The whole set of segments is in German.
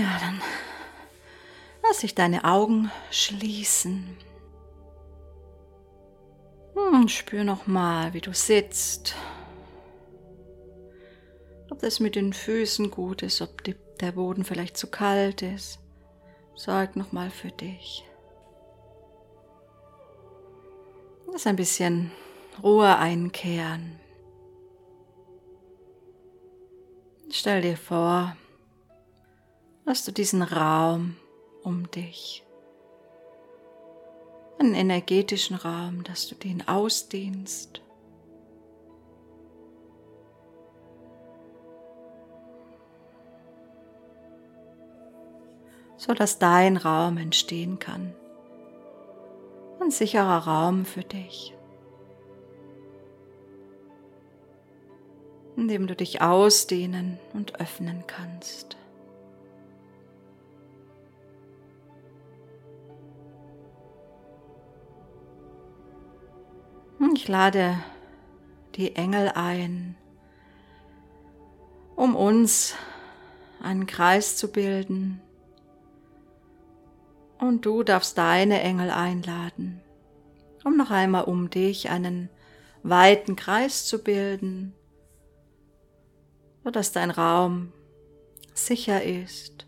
Ja, dann lass dich deine Augen schließen. Hm, spür noch mal, wie du sitzt. Ob das mit den Füßen gut ist, ob die, der Boden vielleicht zu kalt ist. Sorg noch mal für dich. Lass ein bisschen Ruhe einkehren. Stell dir vor, dass du diesen Raum um dich, einen energetischen Raum, dass du den ausdehnst. so dass dein Raum entstehen kann. Ein sicherer Raum für dich. in dem du dich ausdehnen und öffnen kannst. Ich lade die Engel ein, um uns einen Kreis zu bilden. Und du darfst deine Engel einladen, um noch einmal um dich einen weiten Kreis zu bilden sodass dein Raum sicher ist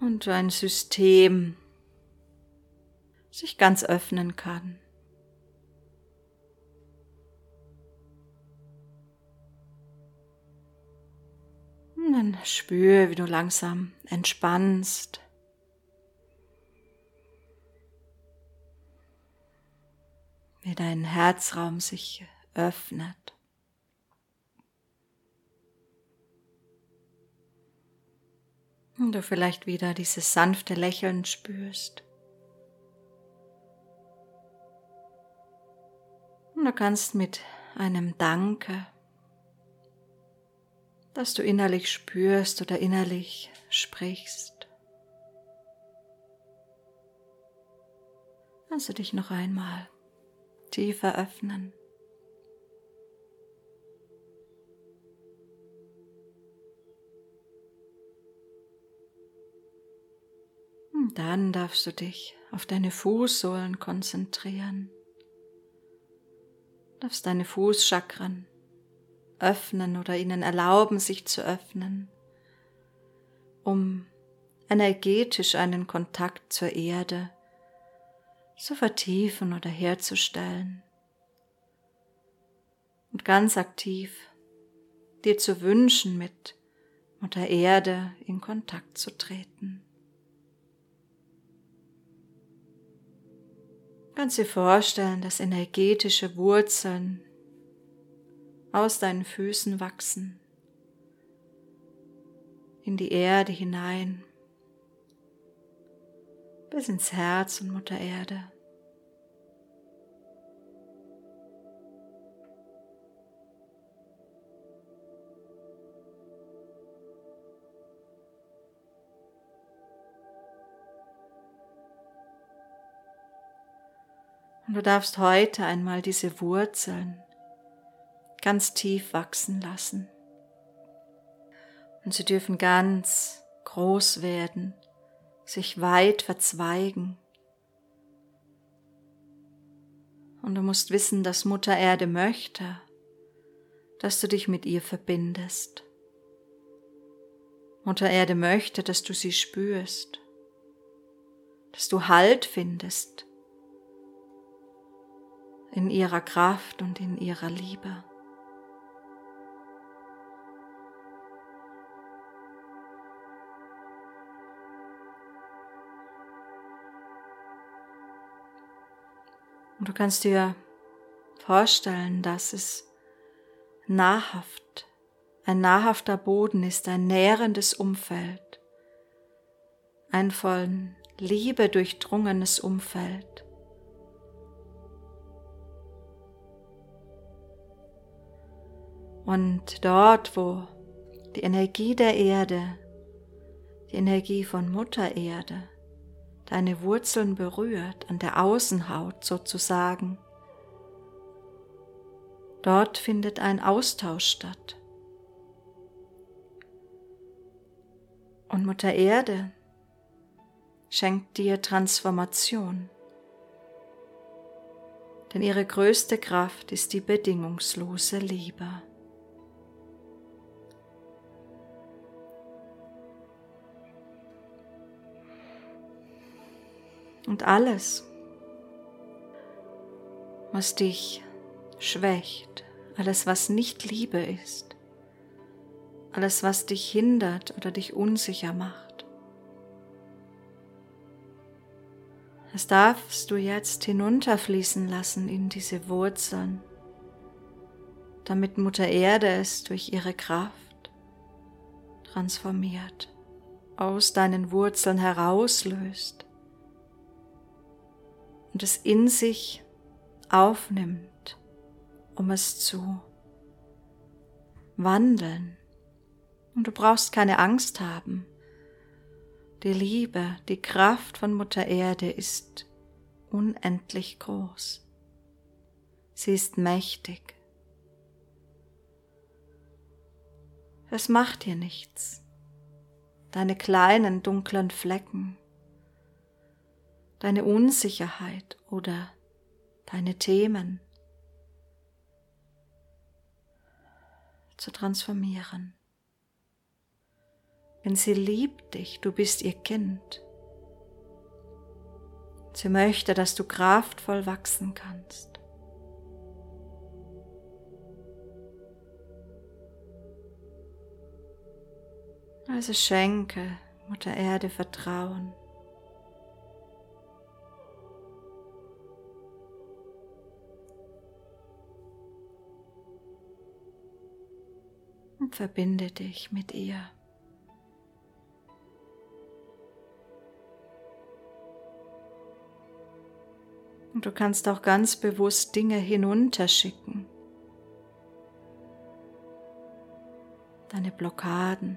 und dein System sich ganz öffnen kann. Und dann spüre, wie du langsam entspannst. Wie dein Herzraum sich öffnet. Und du vielleicht wieder dieses sanfte Lächeln spürst. Und du kannst mit einem Danke, das du innerlich spürst oder innerlich sprichst, kannst du dich noch einmal tiefer öffnen. Dann darfst du dich auf deine Fußsohlen konzentrieren. Darfst deine Fußchakren öffnen oder ihnen erlauben, sich zu öffnen, um energetisch einen Kontakt zur Erde zu vertiefen oder herzustellen. Und ganz aktiv dir zu wünschen, mit Mutter Erde in Kontakt zu treten. Kannst dir vorstellen, dass energetische Wurzeln aus deinen Füßen wachsen, in die Erde hinein, bis ins Herz und Mutter Erde. Und du darfst heute einmal diese Wurzeln ganz tief wachsen lassen. Und sie dürfen ganz groß werden, sich weit verzweigen. Und du musst wissen, dass Mutter Erde möchte, dass du dich mit ihr verbindest. Mutter Erde möchte, dass du sie spürst, dass du Halt findest in ihrer Kraft und in ihrer Liebe. Und du kannst dir vorstellen, dass es nahrhaft, ein nahrhafter Boden ist, ein nährendes Umfeld, ein von Liebe durchdrungenes Umfeld. Und dort, wo die Energie der Erde, die Energie von Mutter Erde, deine Wurzeln berührt, an der Außenhaut sozusagen, dort findet ein Austausch statt. Und Mutter Erde schenkt dir Transformation. Denn ihre größte Kraft ist die bedingungslose Liebe. Und alles, was dich schwächt, alles, was nicht Liebe ist, alles, was dich hindert oder dich unsicher macht, das darfst du jetzt hinunterfließen lassen in diese Wurzeln, damit Mutter Erde es durch ihre Kraft transformiert, aus deinen Wurzeln herauslöst und es in sich aufnimmt, um es zu wandeln. Und du brauchst keine Angst haben. Die Liebe, die Kraft von Mutter Erde ist unendlich groß. Sie ist mächtig. Es macht dir nichts. Deine kleinen dunklen Flecken deine Unsicherheit oder deine Themen zu transformieren. Denn sie liebt dich, du bist ihr Kind. Sie möchte, dass du kraftvoll wachsen kannst. Also schenke Mutter Erde Vertrauen. Und verbinde dich mit ihr. Und du kannst auch ganz bewusst Dinge hinunterschicken. Deine Blockaden,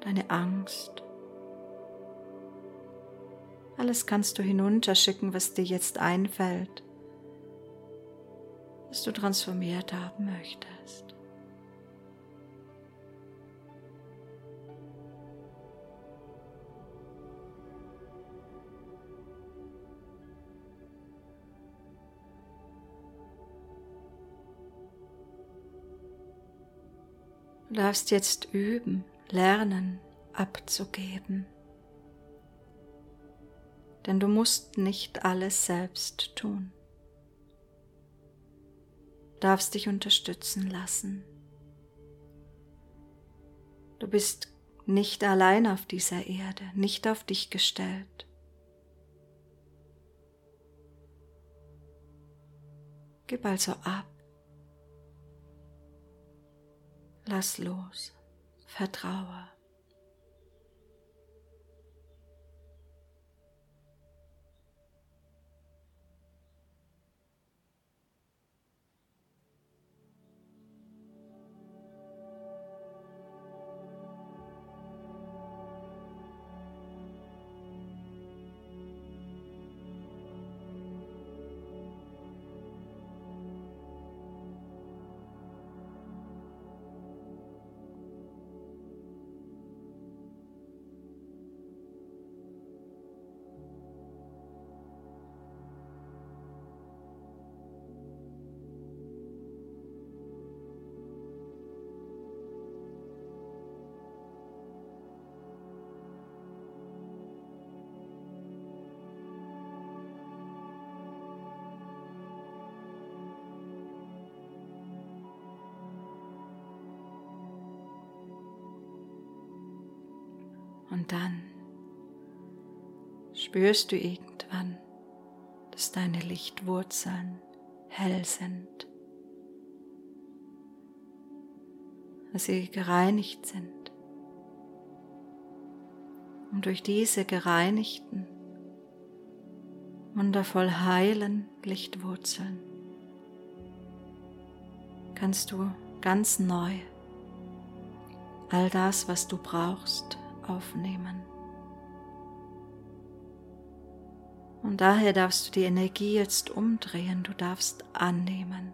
deine Angst. Alles kannst du hinunterschicken, was dir jetzt einfällt das du transformiert haben möchtest. Du darfst jetzt üben, lernen, abzugeben. Denn du musst nicht alles selbst tun darfst dich unterstützen lassen. Du bist nicht allein auf dieser Erde, nicht auf dich gestellt. Gib also ab. Lass los. Vertraue. Und dann spürst du irgendwann, dass deine Lichtwurzeln hell sind, dass sie gereinigt sind. Und durch diese gereinigten, wundervoll heilen Lichtwurzeln kannst du ganz neu all das, was du brauchst, aufnehmen. Und daher darfst du die Energie jetzt umdrehen, du darfst annehmen.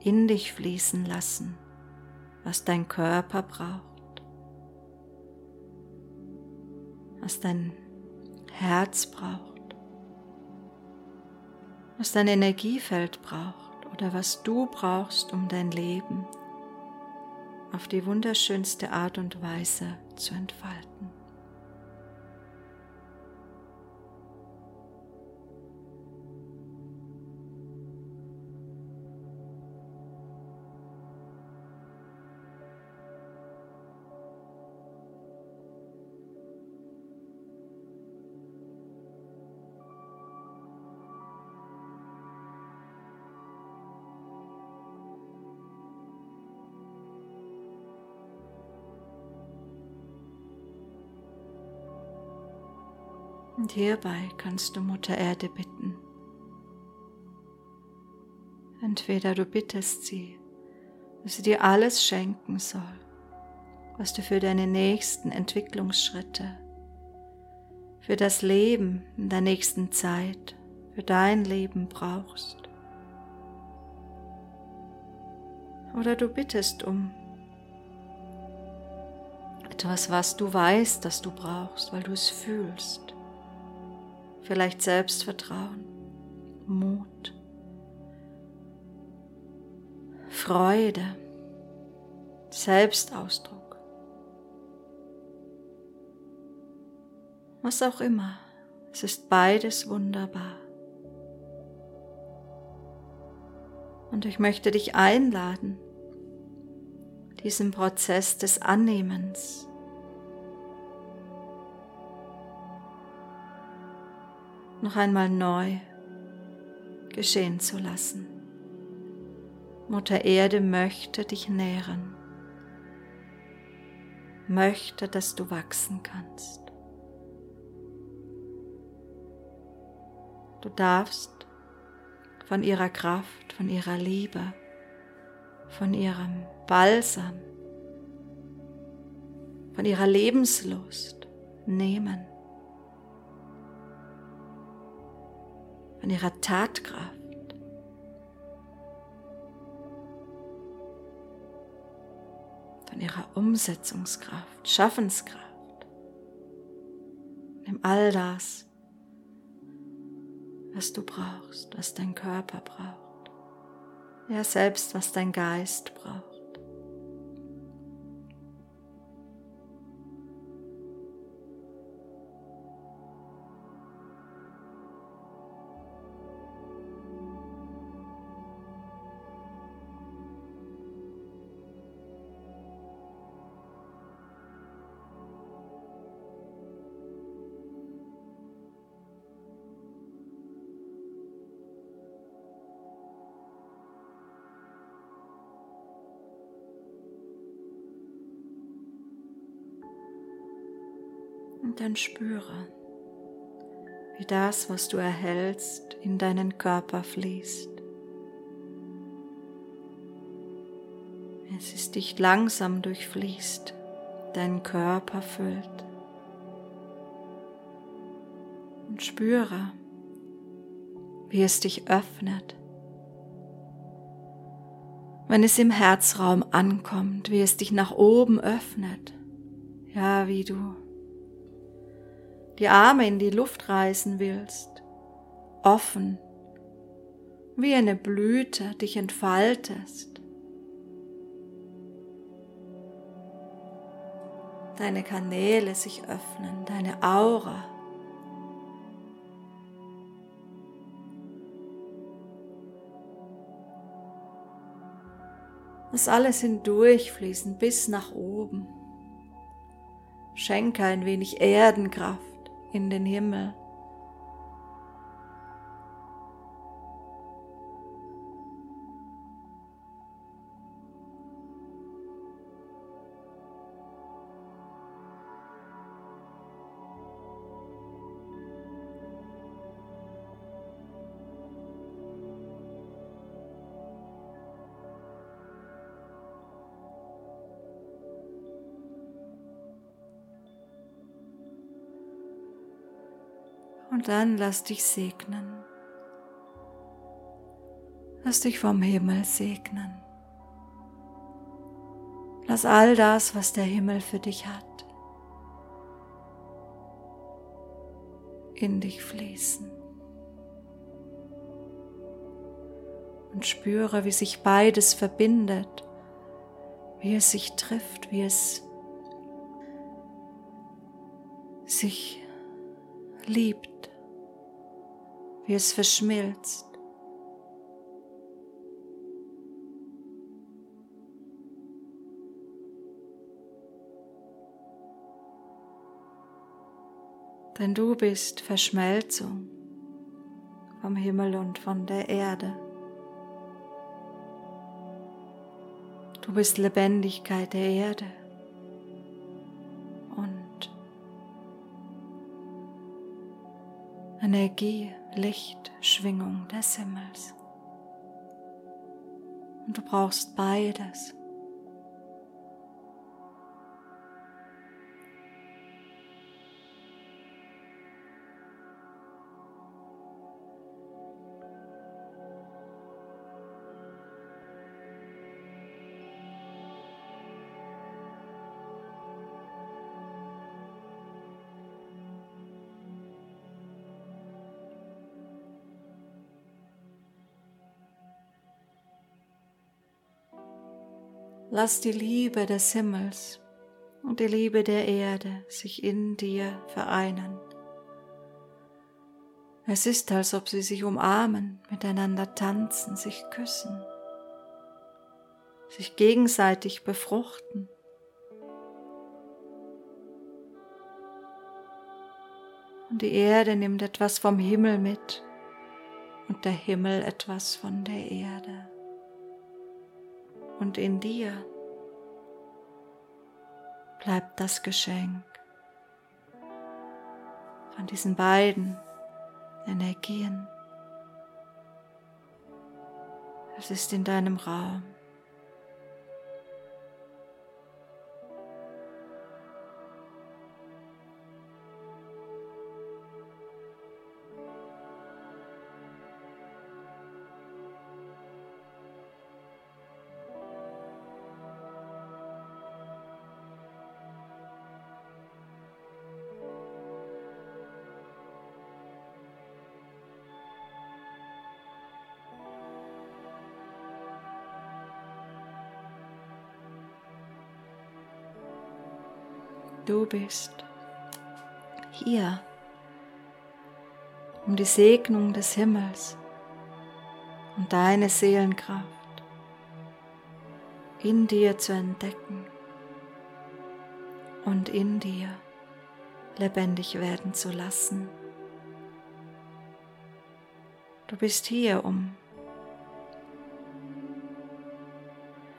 in dich fließen lassen, was dein Körper braucht, was dein Herz braucht, was dein Energiefeld braucht oder was du brauchst, um dein Leben auf die wunderschönste Art und Weise zu entfalten. Und hierbei kannst du Mutter Erde bitten. Entweder du bittest sie, dass sie dir alles schenken soll, was du für deine nächsten Entwicklungsschritte, für das Leben in der nächsten Zeit, für dein Leben brauchst. Oder du bittest um etwas, was du weißt, dass du brauchst, weil du es fühlst vielleicht Selbstvertrauen, Mut, Freude, Selbstausdruck, was auch immer. Es ist beides wunderbar. Und ich möchte dich einladen, diesen Prozess des Annehmens noch einmal neu geschehen zu lassen. Mutter Erde möchte dich nähren, möchte, dass du wachsen kannst. Du darfst von ihrer Kraft, von ihrer Liebe, von ihrem Balsam, von ihrer Lebenslust nehmen. Von ihrer Tatkraft. Von ihrer Umsetzungskraft, Schaffenskraft. Nimm all das, was du brauchst, was dein Körper braucht. Ja, selbst was dein Geist braucht. Und dann spüre, wie das, was du erhältst, in deinen Körper fließt. Es ist dich langsam durchfließt, deinen Körper füllt. Und spüre, wie es dich öffnet. Wenn es im Herzraum ankommt, wie es dich nach oben öffnet. Ja, wie du die Arme in die Luft reißen willst, offen, wie eine Blüte dich entfaltest. Deine Kanäle sich öffnen, deine Aura. Lass alles hindurchfließen bis nach oben. Schenke ein wenig Erdenkraft in den Himmel. Und dann lass dich segnen. Lass dich vom Himmel segnen. Lass all das, was der Himmel für dich hat, in dich fließen. Und spüre, wie sich beides verbindet, wie es sich trifft, wie es sich liebt, wie es verschmilzt. Denn du bist Verschmelzung vom Himmel und von der Erde. Du bist Lebendigkeit der Erde und Energie, Licht, Schwingung des Himmels. Und du brauchst beides. Lass die Liebe des Himmels und die Liebe der Erde sich in dir vereinen. Es ist, als ob sie sich umarmen, miteinander tanzen, sich küssen, sich gegenseitig befruchten. Und die Erde nimmt etwas vom Himmel mit und der Himmel etwas von der Erde und in dir bleibt das Geschenk von diesen beiden Energien. Es ist in deinem Raum. Du bist hier, um die Segnung des Himmels und deine Seelenkraft in dir zu entdecken und in dir lebendig werden zu lassen. Du bist hier, um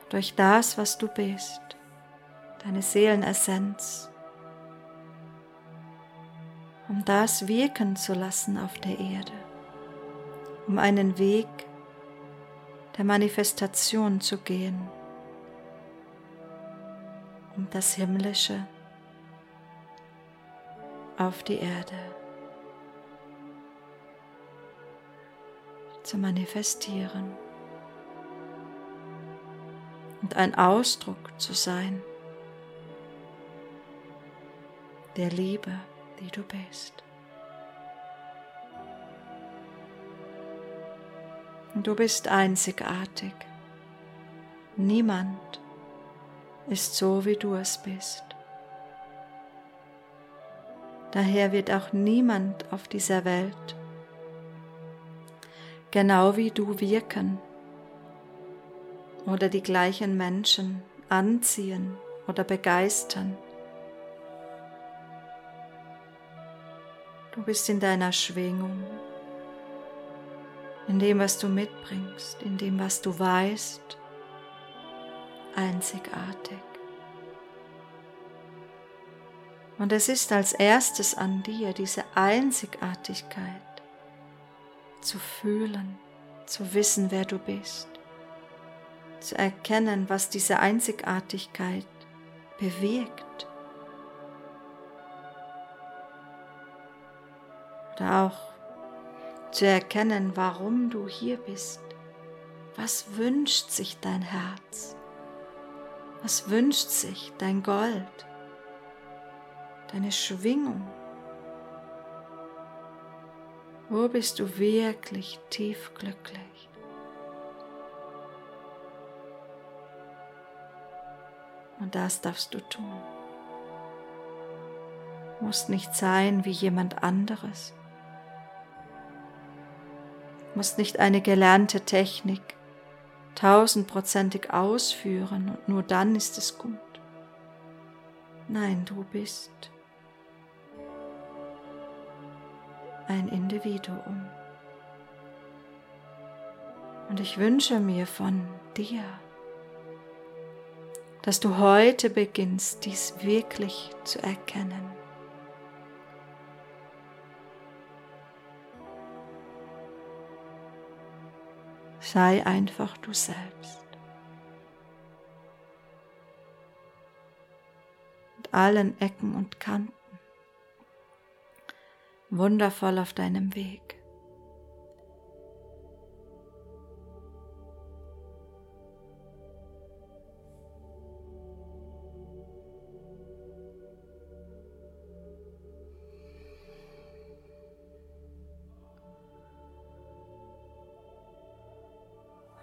durch das, was du bist, deine Seelenessenz um das wirken zu lassen auf der Erde, um einen Weg der Manifestation zu gehen, um das Himmlische auf die Erde zu manifestieren und ein Ausdruck zu sein der Liebe die du bist. Du bist einzigartig. Niemand ist so, wie du es bist. Daher wird auch niemand auf dieser Welt genau wie du wirken oder die gleichen Menschen anziehen oder begeistern. Du bist in deiner Schwingung, in dem, was du mitbringst, in dem, was du weißt, einzigartig. Und es ist als erstes an dir, diese Einzigartigkeit zu fühlen, zu wissen, wer du bist, zu erkennen, was diese Einzigartigkeit bewirkt oder auch zu erkennen, warum du hier bist, Was wünscht sich dein Herz? Was wünscht sich dein Gold? Deine Schwingung? Wo bist du wirklich tief glücklich? Und das darfst du tun. Muss nicht sein wie jemand anderes. Muss nicht eine gelernte Technik tausendprozentig ausführen und nur dann ist es gut. Nein, du bist ein Individuum. Und ich wünsche mir von dir, dass du heute beginnst, dies wirklich zu erkennen. Sei einfach du selbst. Mit allen Ecken und Kanten. Wundervoll auf deinem Weg.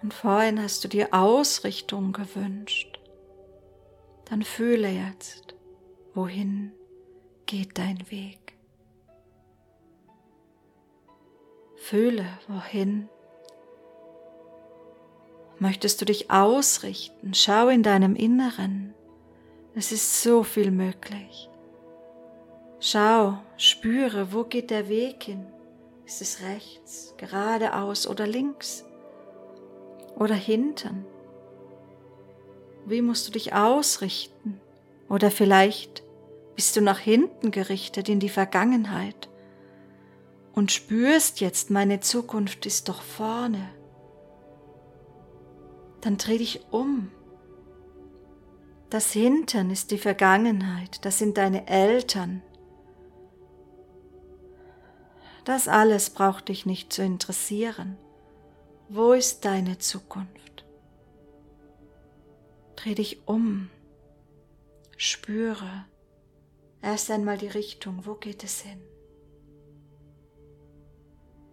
Und vorhin hast du dir Ausrichtung gewünscht. Dann fühle jetzt, wohin geht dein Weg. Fühle, wohin. Möchtest du dich ausrichten? Schau in deinem Inneren. Es ist so viel möglich. Schau, spüre, wo geht der Weg hin? Ist es rechts, geradeaus oder links? Oder hinten? Wie musst du dich ausrichten? Oder vielleicht bist du nach hinten gerichtet in die Vergangenheit und spürst jetzt, meine Zukunft ist doch vorne. Dann dreh dich um. Das Hinten ist die Vergangenheit, das sind deine Eltern. Das alles braucht dich nicht zu interessieren. Wo ist deine Zukunft? Dreh dich um, spüre erst einmal die Richtung, wo geht es hin?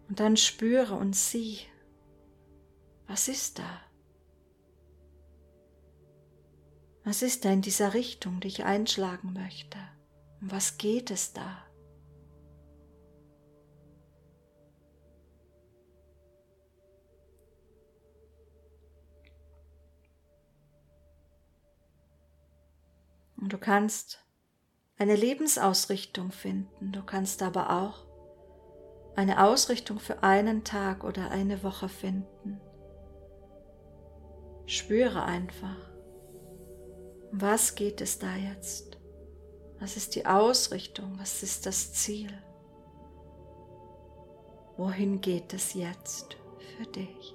Und dann spüre und sieh, was ist da? Was ist da in dieser Richtung, die ich einschlagen möchte? Um was geht es da? Und du kannst eine Lebensausrichtung finden. Du kannst aber auch eine Ausrichtung für einen Tag oder eine Woche finden. Spüre einfach, was geht es da jetzt? Was ist die Ausrichtung? Was ist das Ziel? Wohin geht es jetzt für dich?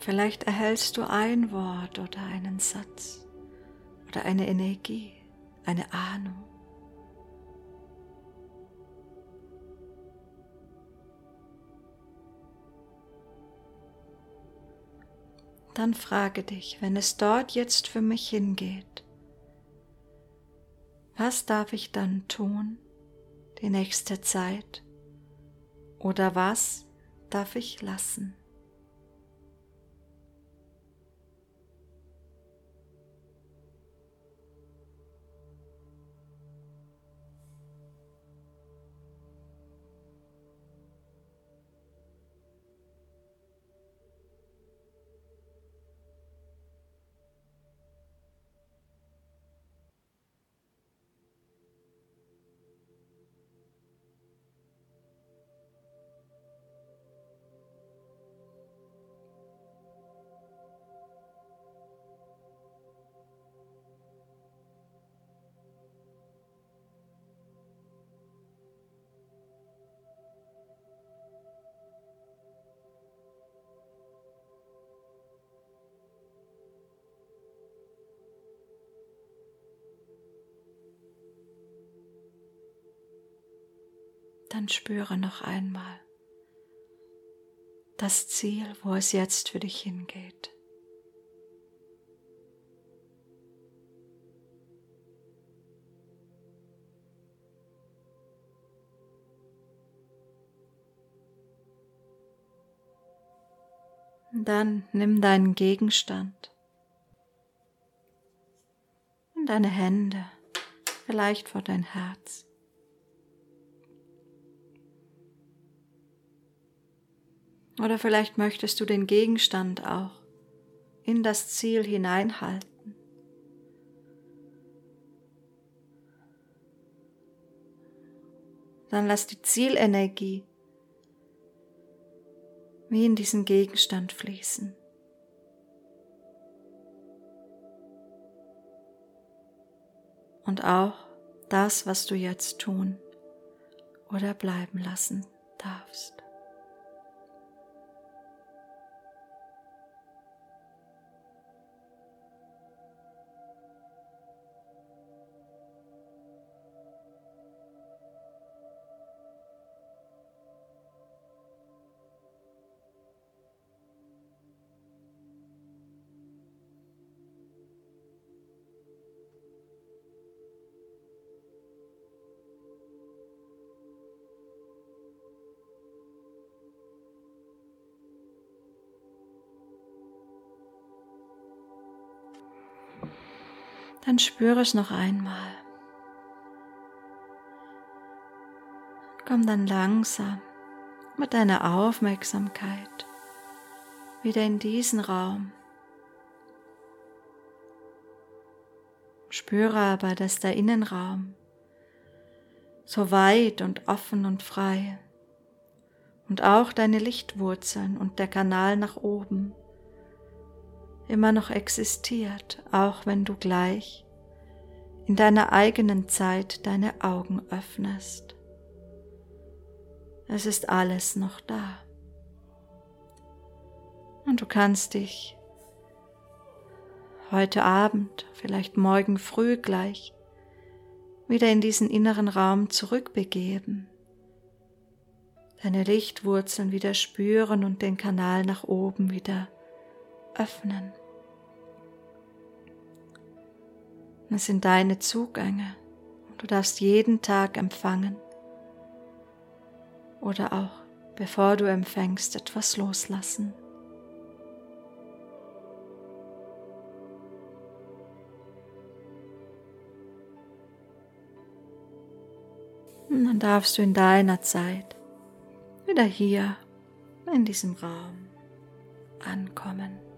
Vielleicht erhältst du ein Wort oder einen Satz oder eine Energie, eine Ahnung. Dann frage dich, wenn es dort jetzt für mich hingeht, was darf ich dann tun die nächste Zeit oder was darf ich lassen? Dann spüre noch einmal das Ziel, wo es jetzt für dich hingeht. Dann nimm deinen Gegenstand in deine Hände, vielleicht vor dein Herz. Oder vielleicht möchtest du den Gegenstand auch in das Ziel hineinhalten. Dann lass die Zielenergie wie in diesen Gegenstand fließen. Und auch das, was du jetzt tun oder bleiben lassen darfst. Dann spüre es noch einmal. Komm dann langsam mit deiner Aufmerksamkeit wieder in diesen Raum. Spüre aber, dass der Innenraum so weit und offen und frei und auch deine Lichtwurzeln und der Kanal nach oben immer noch existiert, auch wenn du gleich in deiner eigenen Zeit deine Augen öffnest. Es ist alles noch da. Und du kannst dich heute Abend, vielleicht morgen früh gleich, wieder in diesen inneren Raum zurückbegeben, deine Lichtwurzeln wieder spüren und den Kanal nach oben wieder öffnen. Es sind deine Zugänge du darfst jeden Tag empfangen oder auch, bevor du empfängst, etwas loslassen. Und dann darfst du in deiner Zeit wieder hier in diesem Raum ankommen.